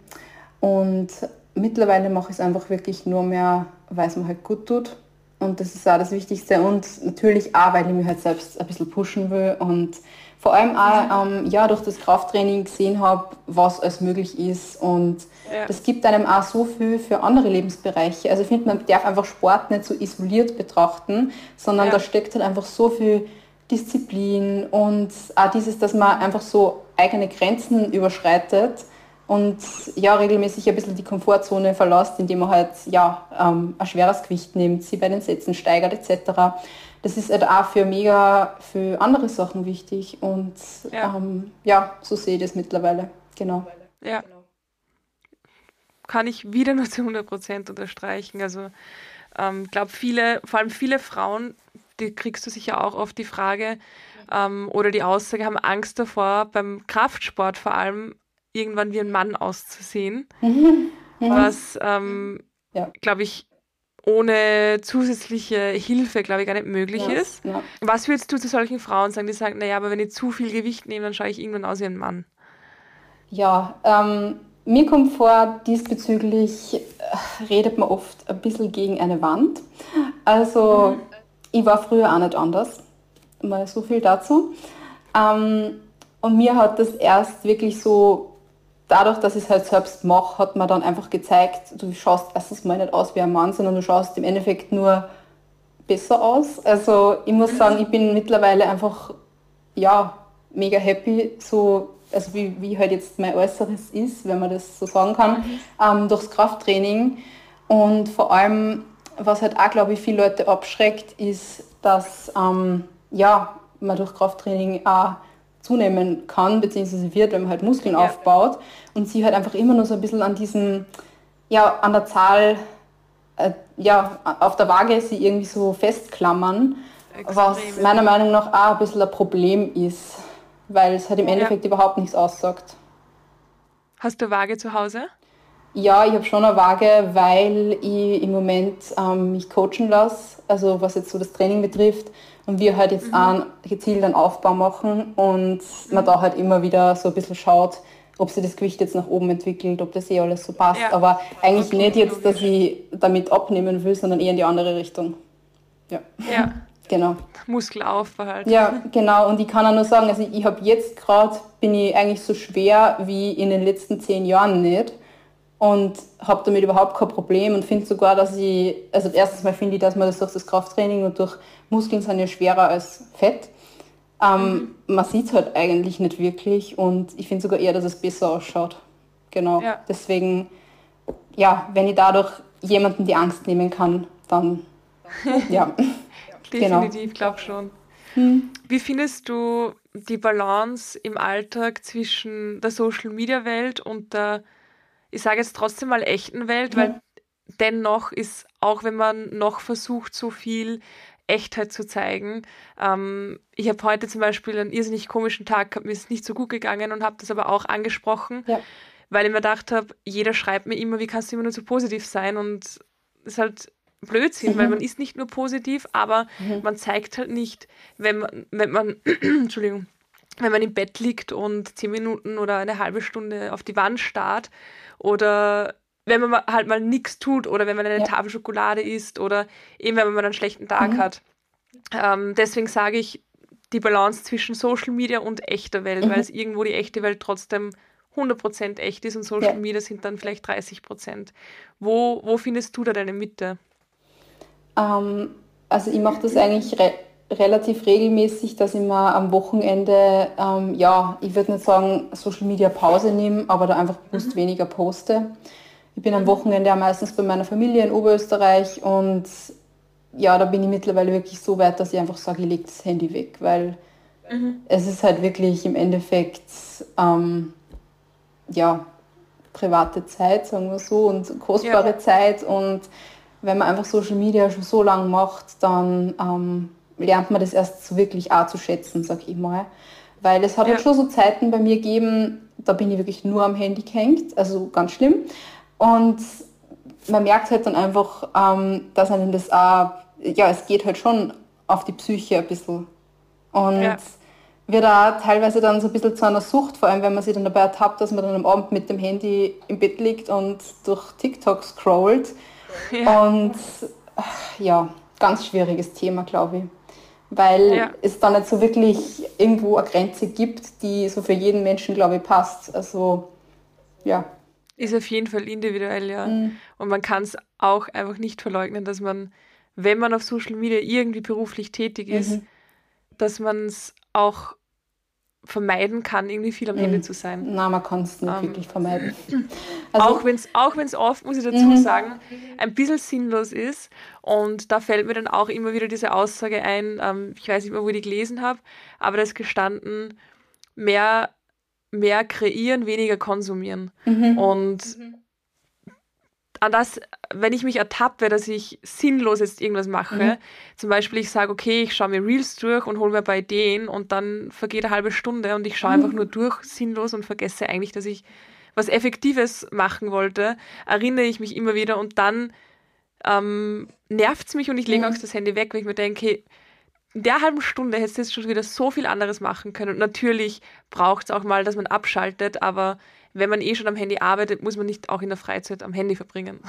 Und mittlerweile mache ich es einfach wirklich nur mehr, weil es mir halt gut tut. Und das ist auch das Wichtigste. Und natürlich auch, weil ich mich halt selbst ein bisschen pushen will. Und vor allem auch ähm, ja, durch das Krafttraining gesehen habe, was alles möglich ist. Und ja. das gibt einem auch so viel für andere Lebensbereiche. Also ich finde, man darf einfach Sport nicht so isoliert betrachten, sondern ja. da steckt halt einfach so viel Disziplin und auch dieses, dass man einfach so eigene Grenzen überschreitet und ja, regelmäßig ein bisschen die Komfortzone verlässt, indem man halt ja, ähm, ein schweres Gewicht nimmt, sie bei den Sätzen steigert etc. Das ist halt auch für mega für andere Sachen wichtig und ja, ähm, ja so sehe ich das mittlerweile. Genau. Ja. Kann ich wieder nur zu 100% unterstreichen. Also ich ähm, glaube, viele, vor allem viele Frauen, die kriegst du sicher auch oft die Frage ähm, oder die Aussage, haben Angst davor, beim Kraftsport vor allem irgendwann wie ein Mann auszusehen, mhm. Mhm. was, ähm, ja. glaube ich, ohne zusätzliche Hilfe, glaube ich, gar nicht möglich ja, ist. Ja. Was würdest du zu solchen Frauen sagen, die sagen, naja, aber wenn ich zu viel Gewicht nehme, dann schaue ich irgendwann aus wie ein Mann? Ja, ähm, mir kommt vor, diesbezüglich äh, redet man oft ein bisschen gegen eine Wand. Also, mhm. ich war früher auch nicht anders. Mal so viel dazu. Ähm, und mir hat das erst wirklich so dadurch, dass ich es halt selbst mache, hat man dann einfach gezeigt, du schaust erstens mal nicht aus wie ein Mann, sondern du schaust im Endeffekt nur besser aus. Also ich muss sagen, ich bin mittlerweile einfach ja mega happy, so also wie, wie halt jetzt mein Äußeres ist, wenn man das so sagen kann, mhm. ähm, durchs Krafttraining. Und vor allem, was halt auch, glaube ich, viele Leute abschreckt, ist, dass ähm, ja, man durch Krafttraining auch zunehmen kann, beziehungsweise wird, wenn man halt Muskeln ja. aufbaut und sie halt einfach immer nur so ein bisschen an diesem ja, an der Zahl, äh, ja, auf der Waage sie irgendwie so festklammern, Extrem. was meiner Meinung nach auch ein bisschen ein Problem ist, weil es halt im Endeffekt ja. überhaupt nichts aussagt. Hast du Waage zu Hause? Ja, ich habe schon eine Waage, weil ich im Moment ähm, mich coachen lasse, also was jetzt so das Training betrifft und wir halt jetzt mhm. einen gezielten Aufbau machen und mhm. man da halt immer wieder so ein bisschen schaut, ob sich das Gewicht jetzt nach oben entwickelt, ob das eh alles so passt. Ja. Aber eigentlich okay, nicht jetzt, dass ich damit abnehmen will, sondern eher in die andere Richtung. Ja. Ja. Genau. Muskelaufbau halt. Ja, genau. Und ich kann auch nur sagen, also ich habe jetzt gerade, bin ich eigentlich so schwer wie in den letzten zehn Jahren nicht und habe damit überhaupt kein Problem und finde sogar, dass ich, also erstens mal finde ich, dass man das durch das Krafttraining und durch Muskeln sind ja schwerer als Fett. Ähm, mhm. Man sieht es halt eigentlich nicht wirklich und ich finde sogar eher, dass es besser ausschaut. Genau. Ja. Deswegen, ja, wenn ich dadurch jemanden die Angst nehmen kann, dann ja. Definitiv, genau. glaube schon. Hm. Wie findest du die Balance im Alltag zwischen der Social Media Welt und der ich sage jetzt trotzdem mal echten Welt, weil mhm. dennoch ist, auch wenn man noch versucht, so viel Echtheit zu zeigen. Ähm, ich habe heute zum Beispiel einen irrsinnig komischen Tag, mir ist nicht so gut gegangen und habe das aber auch angesprochen, ja. weil ich mir gedacht habe, jeder schreibt mir immer, wie kannst du immer nur so positiv sein und es ist halt Blödsinn, mhm. weil man ist nicht nur positiv, aber mhm. man zeigt halt nicht, wenn man, wenn man, Entschuldigung, wenn man im Bett liegt und zehn Minuten oder eine halbe Stunde auf die Wand starrt oder wenn man halt mal nichts tut oder wenn man eine ja. Tafel Schokolade isst oder eben wenn man mal einen schlechten Tag mhm. hat. Ähm, deswegen sage ich die Balance zwischen Social Media und echter Welt, mhm. weil es irgendwo die echte Welt trotzdem 100% echt ist und Social ja. Media sind dann vielleicht 30%. Wo, wo findest du da deine Mitte? Ähm, also ich mache das eigentlich relativ regelmäßig, dass ich mal am Wochenende, ähm, ja, ich würde nicht sagen Social Media Pause nehme, aber da einfach bewusst mhm. weniger poste. Ich bin am Wochenende ja meistens bei meiner Familie in Oberösterreich und ja, da bin ich mittlerweile wirklich so weit, dass ich einfach sage, ich lege das Handy weg, weil mhm. es ist halt wirklich im Endeffekt, ähm, ja, private Zeit, sagen wir so, und kostbare ja. Zeit und wenn man einfach Social Media schon so lange macht, dann ähm, lernt man das erst so wirklich auch zu schätzen, sag ich mal. Weil es hat halt ja. halt schon so Zeiten bei mir gegeben, da bin ich wirklich nur am Handy gehängt, also ganz schlimm. Und man merkt halt dann einfach, ähm, dass einem das auch, ja, es geht halt schon auf die Psyche ein bisschen. Und ja. wird auch teilweise dann so ein bisschen zu einer Sucht, vor allem wenn man sich dann dabei ertappt, dass man dann am Abend mit dem Handy im Bett liegt und durch TikTok scrollt. Ja. Und ja, ganz schwieriges Thema, glaube ich weil ja. es da nicht so wirklich irgendwo eine Grenze gibt, die so für jeden Menschen, glaube ich, passt. Also, ja. Ist auf jeden Fall individuell, ja. Mhm. Und man kann es auch einfach nicht verleugnen, dass man, wenn man auf Social Media irgendwie beruflich tätig ist, mhm. dass man es auch vermeiden kann, irgendwie viel am Handy mhm. zu sein. Nein, man kann es nicht ähm, wirklich vermeiden. Also, auch wenn es auch wenn's oft, muss ich dazu mhm. sagen, ein bisschen sinnlos ist. Und da fällt mir dann auch immer wieder diese Aussage ein, ähm, ich weiß nicht mehr, wo ich die gelesen habe, aber da ist gestanden, mehr, mehr kreieren, weniger konsumieren. Mhm. Und mhm an das, wenn ich mich ertappe, dass ich sinnlos jetzt irgendwas mache, mhm. zum Beispiel ich sage, okay, ich schaue mir Reels durch und hole mir bei Ideen und dann vergeht eine halbe Stunde und ich schaue mhm. einfach nur durch, sinnlos und vergesse eigentlich, dass ich was Effektives machen wollte, erinnere ich mich immer wieder und dann ähm, nervt es mich und ich lege mhm. auch das Handy weg, weil ich mir denke, hey, in der halben Stunde hättest du jetzt schon wieder so viel anderes machen können. Und natürlich braucht es auch mal, dass man abschaltet, aber wenn man eh schon am Handy arbeitet, muss man nicht auch in der Freizeit am Handy verbringen.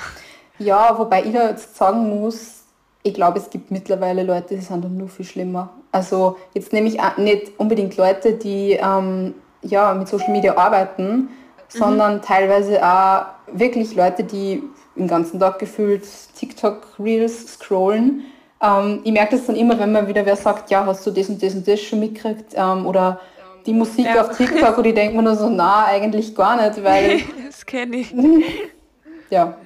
Ja, wobei ich da jetzt sagen muss, ich glaube, es gibt mittlerweile Leute, die sind dann nur viel schlimmer. Also jetzt nehme ich nicht unbedingt Leute, die ähm, ja, mit Social Media arbeiten, mhm. sondern teilweise auch wirklich Leute, die den ganzen Tag gefühlt TikTok-Reels scrollen. Ähm, ich merke das dann immer, wenn man wieder wer sagt, ja, hast du das und das und das schon mitgekriegt ähm, oder die Musik ja. auf TikTok und ich denke mir nur so, na, eigentlich gar nicht, weil. das kenne ich. ja.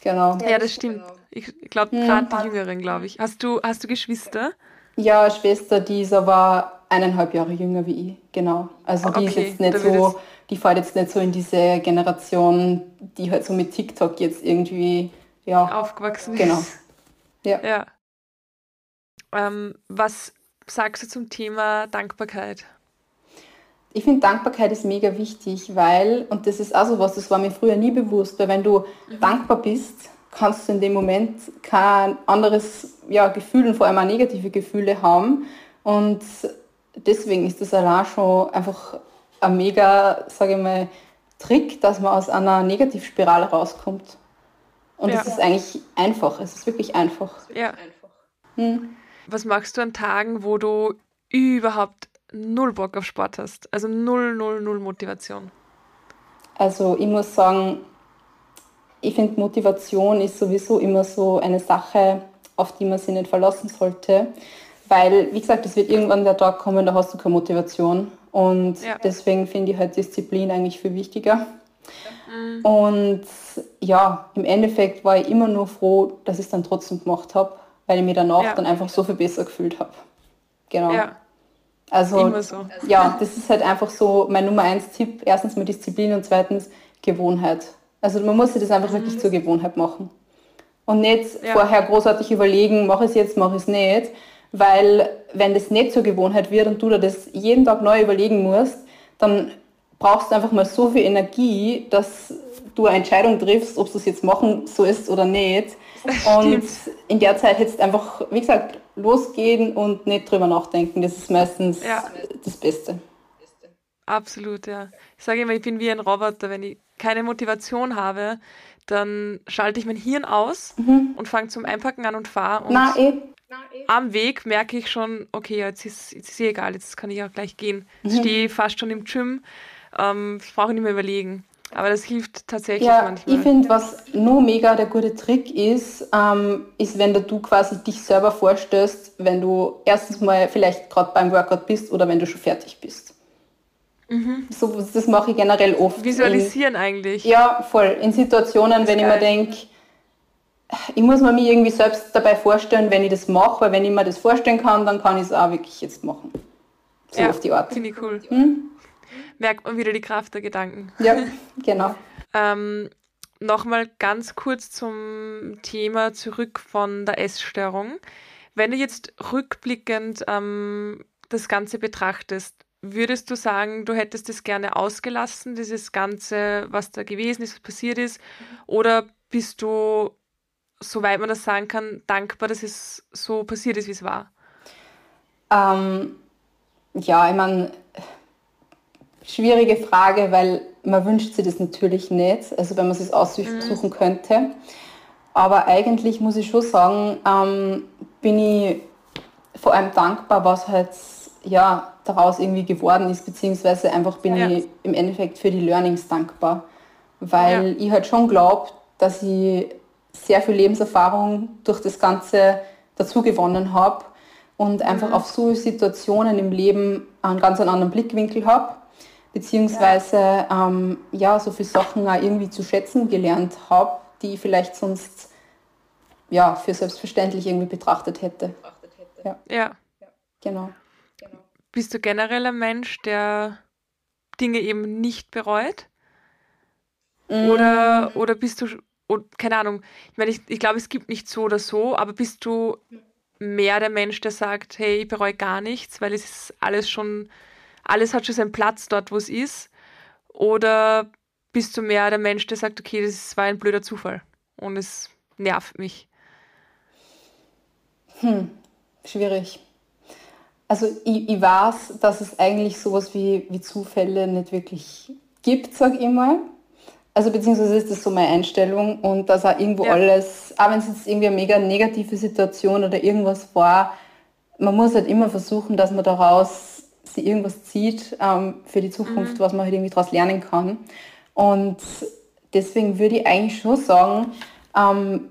genau. Ja, das stimmt. Ich glaube, gerade die Jüngeren, glaube ich. Hast du, hast du Geschwister? Ja, Schwester, die ist aber eineinhalb Jahre jünger wie ich, genau. Also die okay, ist jetzt nicht so, die fällt jetzt nicht so in diese Generation, die halt so mit TikTok jetzt irgendwie ja, aufgewachsen genau. ist. Ja. ja. Ähm, was sagst du zum Thema Dankbarkeit? Ich finde, Dankbarkeit ist mega wichtig, weil, und das ist also was, das war mir früher nie bewusst, weil wenn du mhm. dankbar bist, kannst du in dem Moment kein anderes ja, Gefühl und vor allem auch negative Gefühle haben. Und deswegen ist das allein schon einfach ein mega, sage ich mal, Trick, dass man aus einer Negativspirale rauskommt. Und es ja. ist eigentlich einfach, es ist wirklich einfach. Ja. Hm. Was machst du an Tagen, wo du überhaupt null Bock auf Sport hast? Also null, null, null Motivation? Also ich muss sagen, ich finde Motivation ist sowieso immer so eine Sache, auf die man sich nicht verlassen sollte. Weil, wie gesagt, es wird irgendwann der Tag kommen, da hast du keine Motivation. Und ja. deswegen finde ich halt Disziplin eigentlich viel wichtiger. Mhm. Und ja, im Endeffekt war ich immer nur froh, dass ich es dann trotzdem gemacht habe, weil ich mich danach ja. dann einfach so viel besser gefühlt habe. Genau. Ja. Also, so. ja, das ist halt einfach so mein Nummer eins Tipp. Erstens mal Disziplin und zweitens Gewohnheit. Also man muss sich das einfach mhm. wirklich zur Gewohnheit machen. Und nicht ja. vorher großartig überlegen, mache ich es jetzt, mache ich es nicht. Weil wenn das nicht zur Gewohnheit wird und du dir das jeden Tag neu überlegen musst, dann brauchst du einfach mal so viel Energie, dass du eine Entscheidung triffst, ob du es jetzt machen sollst oder nicht. Und in der Zeit hättest du einfach, wie gesagt, losgehen und nicht drüber nachdenken. Das ist meistens ja. das Beste. Absolut, ja. Ich sage immer, ich bin wie ein Roboter. Wenn ich keine Motivation habe, dann schalte ich mein Hirn aus mhm. und fange zum Einpacken an und fahre. Und Na, eh. am Weg merke ich schon, okay, jetzt ist, jetzt ist eh egal, jetzt kann ich auch gleich gehen. Jetzt mhm. stehe fast schon im Gym, ähm, brauche ich nicht mehr überlegen. Aber das hilft tatsächlich ja, manchmal. Ich finde, was nur mega der gute Trick ist, ähm, ist, wenn du quasi dich selber vorstellst, wenn du erstens mal vielleicht gerade beim Workout bist oder wenn du schon fertig bist. Mhm. So, das mache ich generell oft. Visualisieren in, eigentlich. Ja, voll. In Situationen, wenn geil. ich mir denke, ich muss mir mich irgendwie selbst dabei vorstellen, wenn ich das mache, weil wenn ich mir das vorstellen kann, dann kann ich es auch wirklich jetzt machen. So ja, auf die Art. Finde ich cool. Hm? Merkt man wieder die Kraft der Gedanken. Ja, genau. ähm, Nochmal ganz kurz zum Thema zurück von der Essstörung. Wenn du jetzt rückblickend ähm, das Ganze betrachtest, würdest du sagen, du hättest es gerne ausgelassen, dieses Ganze, was da gewesen ist, was passiert ist? Oder bist du, soweit man das sagen kann, dankbar, dass es so passiert ist, wie es war? Ähm, ja, ich meine, Schwierige Frage, weil man wünscht sich das natürlich nicht, also wenn man es aussuchen mhm. könnte. Aber eigentlich muss ich schon sagen, ähm, bin ich vor allem dankbar, was halt ja, daraus irgendwie geworden ist, beziehungsweise einfach bin ja. ich im Endeffekt für die Learnings dankbar. Weil ja. ich halt schon glaube, dass ich sehr viel Lebenserfahrung durch das Ganze dazu gewonnen habe und einfach mhm. auf so Situationen im Leben einen ganz anderen Blickwinkel habe beziehungsweise ja. Ähm, ja, so viele Sachen auch irgendwie zu schätzen gelernt habe, die ich vielleicht sonst ja, für selbstverständlich irgendwie betrachtet hätte. Ja. ja. Genau. Bist du generell ein Mensch, der Dinge eben nicht bereut? Mm. Oder, oder bist du, oder, keine Ahnung, ich meine, ich, ich glaube, es gibt nicht so oder so, aber bist du mehr der Mensch, der sagt, hey, ich bereue gar nichts, weil es ist alles schon alles hat schon seinen Platz dort, wo es ist? Oder bist du mehr der Mensch, der sagt, okay, das war ein blöder Zufall und es nervt mich? Hm, schwierig. Also ich, ich weiß, dass es eigentlich sowas wie, wie Zufälle nicht wirklich gibt, sag ich mal. Also beziehungsweise ist das so meine Einstellung und dass auch irgendwo ja. alles, auch wenn es jetzt irgendwie eine mega negative Situation oder irgendwas war, man muss halt immer versuchen, dass man daraus sie irgendwas zieht ähm, für die Zukunft, mhm. was man halt irgendwie daraus lernen kann. Und deswegen würde ich eigentlich schon sagen, ähm,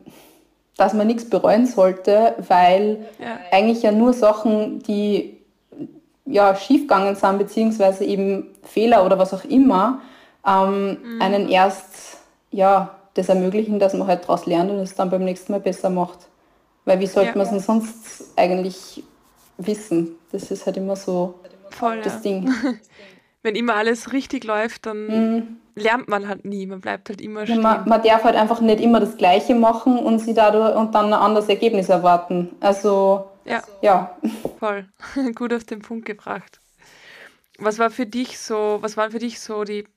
dass man nichts bereuen sollte, weil ja. eigentlich ja nur Sachen, die ja, schiefgegangen sind, beziehungsweise eben Fehler oder was auch immer, ähm, mhm. einen erst ja, das ermöglichen, dass man halt daraus lernt und es dann beim nächsten Mal besser macht. Weil wie sollte ja. man es denn sonst eigentlich wissen? Das ist halt immer so Voll, das ja. Ding. wenn immer alles richtig läuft, dann mhm. lernt man halt nie. Man bleibt halt immer stehen. Man, man, darf halt einfach nicht immer das Gleiche machen und sie dadurch und dann ein anderes Ergebnis erwarten. Also ja, ja. voll gut auf den Punkt gebracht. Was war für dich so? Was waren für dich so die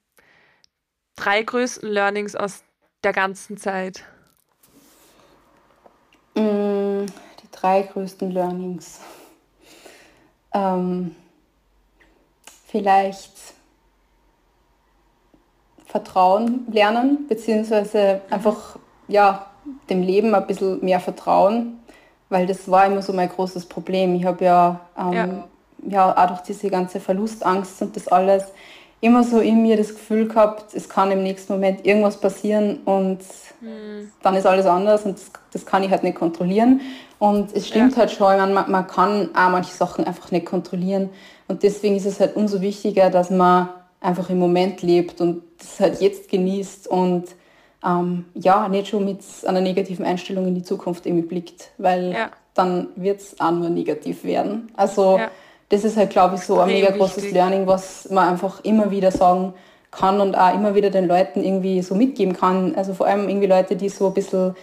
drei größten Learnings aus der ganzen Zeit? Mm, die drei größten Learnings. Ähm, vielleicht Vertrauen lernen, beziehungsweise einfach ja, dem Leben ein bisschen mehr vertrauen, weil das war immer so mein großes Problem. Ich habe ja, ähm, ja. ja auch durch diese ganze Verlustangst und das alles immer so in mir das Gefühl gehabt, es kann im nächsten Moment irgendwas passieren und mhm. dann ist alles anders und das, das, kann ich halt nicht kontrollieren. Und es stimmt ja. halt schon, man, man kann auch manche Sachen einfach nicht kontrollieren. Und deswegen ist es halt umso wichtiger, dass man einfach im Moment lebt und das halt jetzt genießt und ähm, ja, nicht schon mit einer negativen Einstellung in die Zukunft irgendwie blickt, weil ja. dann wird es auch nur negativ werden. Also ja. Das ist halt, glaube ich, so ein mega großes Learning, was man einfach immer wieder sagen kann und auch immer wieder den Leuten irgendwie so mitgeben kann. Also vor allem irgendwie Leute, die so ein bisschen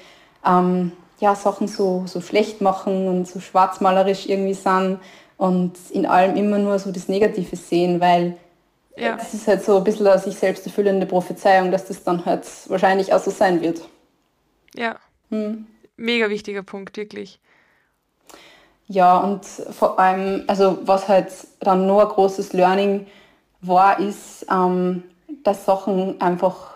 ähm, ja, Sachen so, so schlecht machen und so schwarzmalerisch irgendwie sind und in allem immer nur so das Negative sehen, weil ja. das ist halt so ein bisschen eine sich selbst erfüllende Prophezeiung, dass das dann halt wahrscheinlich auch so sein wird. Ja. Hm. Mega wichtiger Punkt, wirklich. Ja, und vor allem, also was halt dann nur ein großes Learning war, ist, ähm, dass Sachen einfach,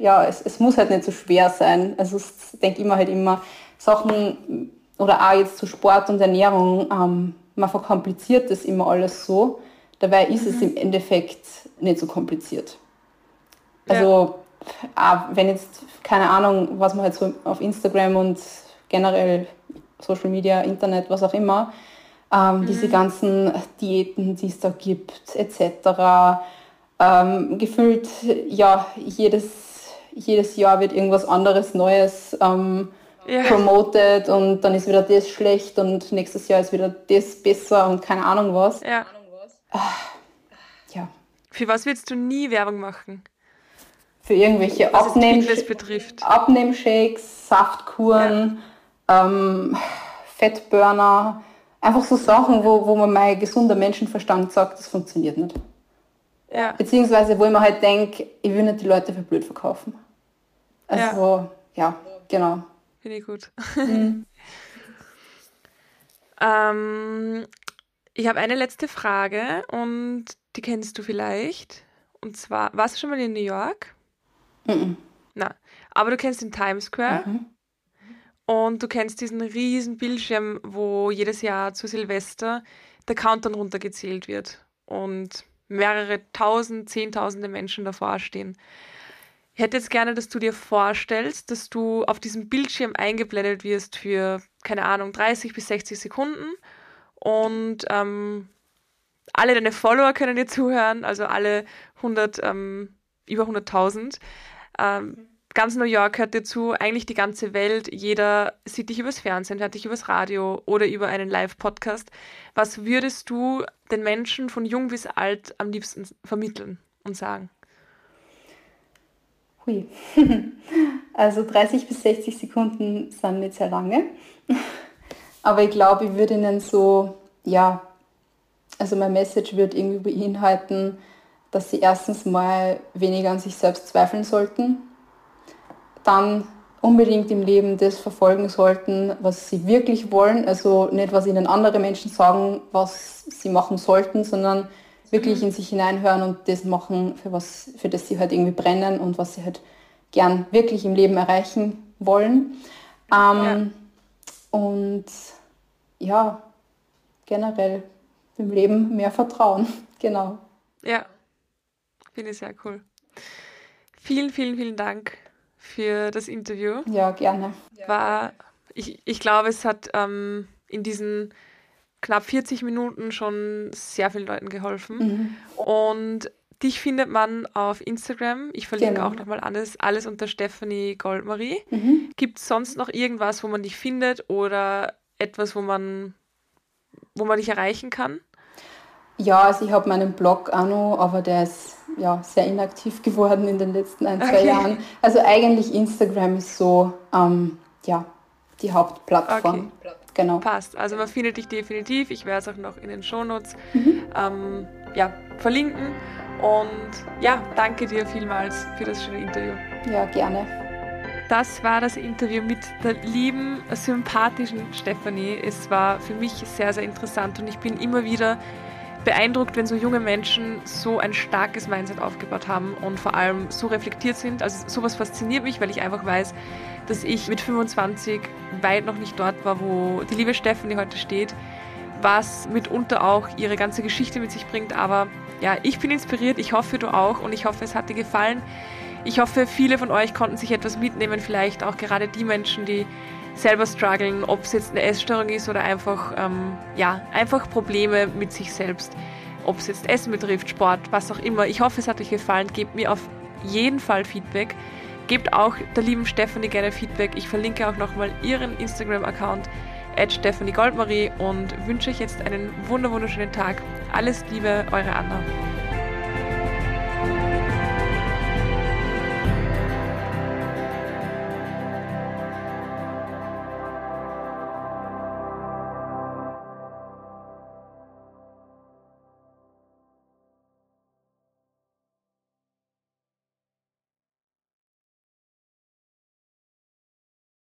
ja, es, es muss halt nicht so schwer sein. Also ich denke immer halt immer, Sachen oder auch jetzt zu Sport und Ernährung, ähm, man verkompliziert das immer alles so. Dabei ist mhm. es im Endeffekt nicht so kompliziert. Also, ja. wenn jetzt, keine Ahnung, was man halt so auf Instagram und generell Social Media, Internet, was auch immer, ähm, mhm. diese ganzen Diäten, die es da gibt, etc. Ähm, gefühlt, ja, jedes, jedes Jahr wird irgendwas anderes Neues ähm, ja. promoted und dann ist wieder das schlecht und nächstes Jahr ist wieder das besser und keine Ahnung was. Ja. ja. Für was willst du nie Werbung machen? Für irgendwelche Abnehm Abnehmshakes, Saftkuren, ja. Ähm, Fettburner, einfach so Sachen, wo, wo man mein gesunder Menschenverstand sagt, das funktioniert nicht. Ja. Beziehungsweise wo ich mir halt denke, ich will nicht die Leute für blöd verkaufen. Also, ja, ja genau. Finde ich gut. Mhm. ähm, ich habe eine letzte Frage und die kennst du vielleicht. Und zwar, warst du schon mal in New York? Mhm. Na, aber du kennst den Times Square. Mhm. Und du kennst diesen riesen Bildschirm, wo jedes Jahr zu Silvester der Countdown runtergezählt wird und mehrere tausend, zehntausende Menschen davor stehen. Ich hätte jetzt gerne, dass du dir vorstellst, dass du auf diesem Bildschirm eingeblendet wirst für, keine Ahnung, 30 bis 60 Sekunden und ähm, alle deine Follower können dir zuhören, also alle 100, ähm, über 100.000. Ähm, ganz New York hört dir zu, eigentlich die ganze Welt, jeder sieht dich übers Fernsehen, hört dich übers Radio oder über einen Live-Podcast. Was würdest du den Menschen von jung bis alt am liebsten vermitteln und sagen? Hui. Also 30 bis 60 Sekunden sind nicht sehr lange. Aber ich glaube, ich würde Ihnen so, ja, also mein Message wird irgendwie beinhalten, dass Sie erstens mal weniger an sich selbst zweifeln sollten, dann unbedingt im Leben das verfolgen sollten, was sie wirklich wollen. Also nicht, was ihnen andere Menschen sagen, was sie machen sollten, sondern wirklich in sich hineinhören und das machen, für, was, für das sie halt irgendwie brennen und was sie halt gern wirklich im Leben erreichen wollen. Ähm, ja. Und ja, generell im Leben mehr Vertrauen. genau. Ja, finde ich sehr cool. Vielen, vielen, vielen Dank für das Interview. Ja, gerne. War, ich, ich glaube, es hat ähm, in diesen knapp 40 Minuten schon sehr vielen Leuten geholfen. Mhm. Und dich findet man auf Instagram. Ich verlinke genau. auch nochmal alles, alles unter Stephanie Goldmarie. Mhm. Gibt es sonst noch irgendwas, wo man dich findet oder etwas, wo man, wo man dich erreichen kann? Ja, also ich habe meinen Blog auch noch, aber der ist ja sehr inaktiv geworden in den letzten ein, zwei okay. Jahren. Also eigentlich Instagram ist so ähm, ja, die Hauptplattform. Okay. Genau. Passt. Also man findet dich definitiv. Ich werde es auch noch in den Shownotes mhm. ähm, ja, verlinken. Und ja, danke dir vielmals für das schöne Interview. Ja, gerne. Das war das Interview mit der lieben, sympathischen Stefanie. Es war für mich sehr, sehr interessant und ich bin immer wieder beeindruckt, wenn so junge Menschen so ein starkes Mindset aufgebaut haben und vor allem so reflektiert sind. Also sowas fasziniert mich, weil ich einfach weiß, dass ich mit 25 weit noch nicht dort war, wo die liebe Stephanie heute steht, was mitunter auch ihre ganze Geschichte mit sich bringt. Aber ja, ich bin inspiriert, ich hoffe du auch und ich hoffe es hat dir gefallen. Ich hoffe, viele von euch konnten sich etwas mitnehmen, vielleicht auch gerade die Menschen, die selber strugglen, ob es jetzt eine Essstörung ist oder einfach, ähm, ja, einfach Probleme mit sich selbst. Ob es jetzt Essen betrifft, Sport, was auch immer. Ich hoffe, es hat euch gefallen. Gebt mir auf jeden Fall Feedback. Gebt auch der lieben Stephanie gerne Feedback. Ich verlinke auch nochmal ihren Instagram-Account at Stephanie Goldmarie und wünsche euch jetzt einen wunderschönen Tag. Alles Liebe, eure Anna.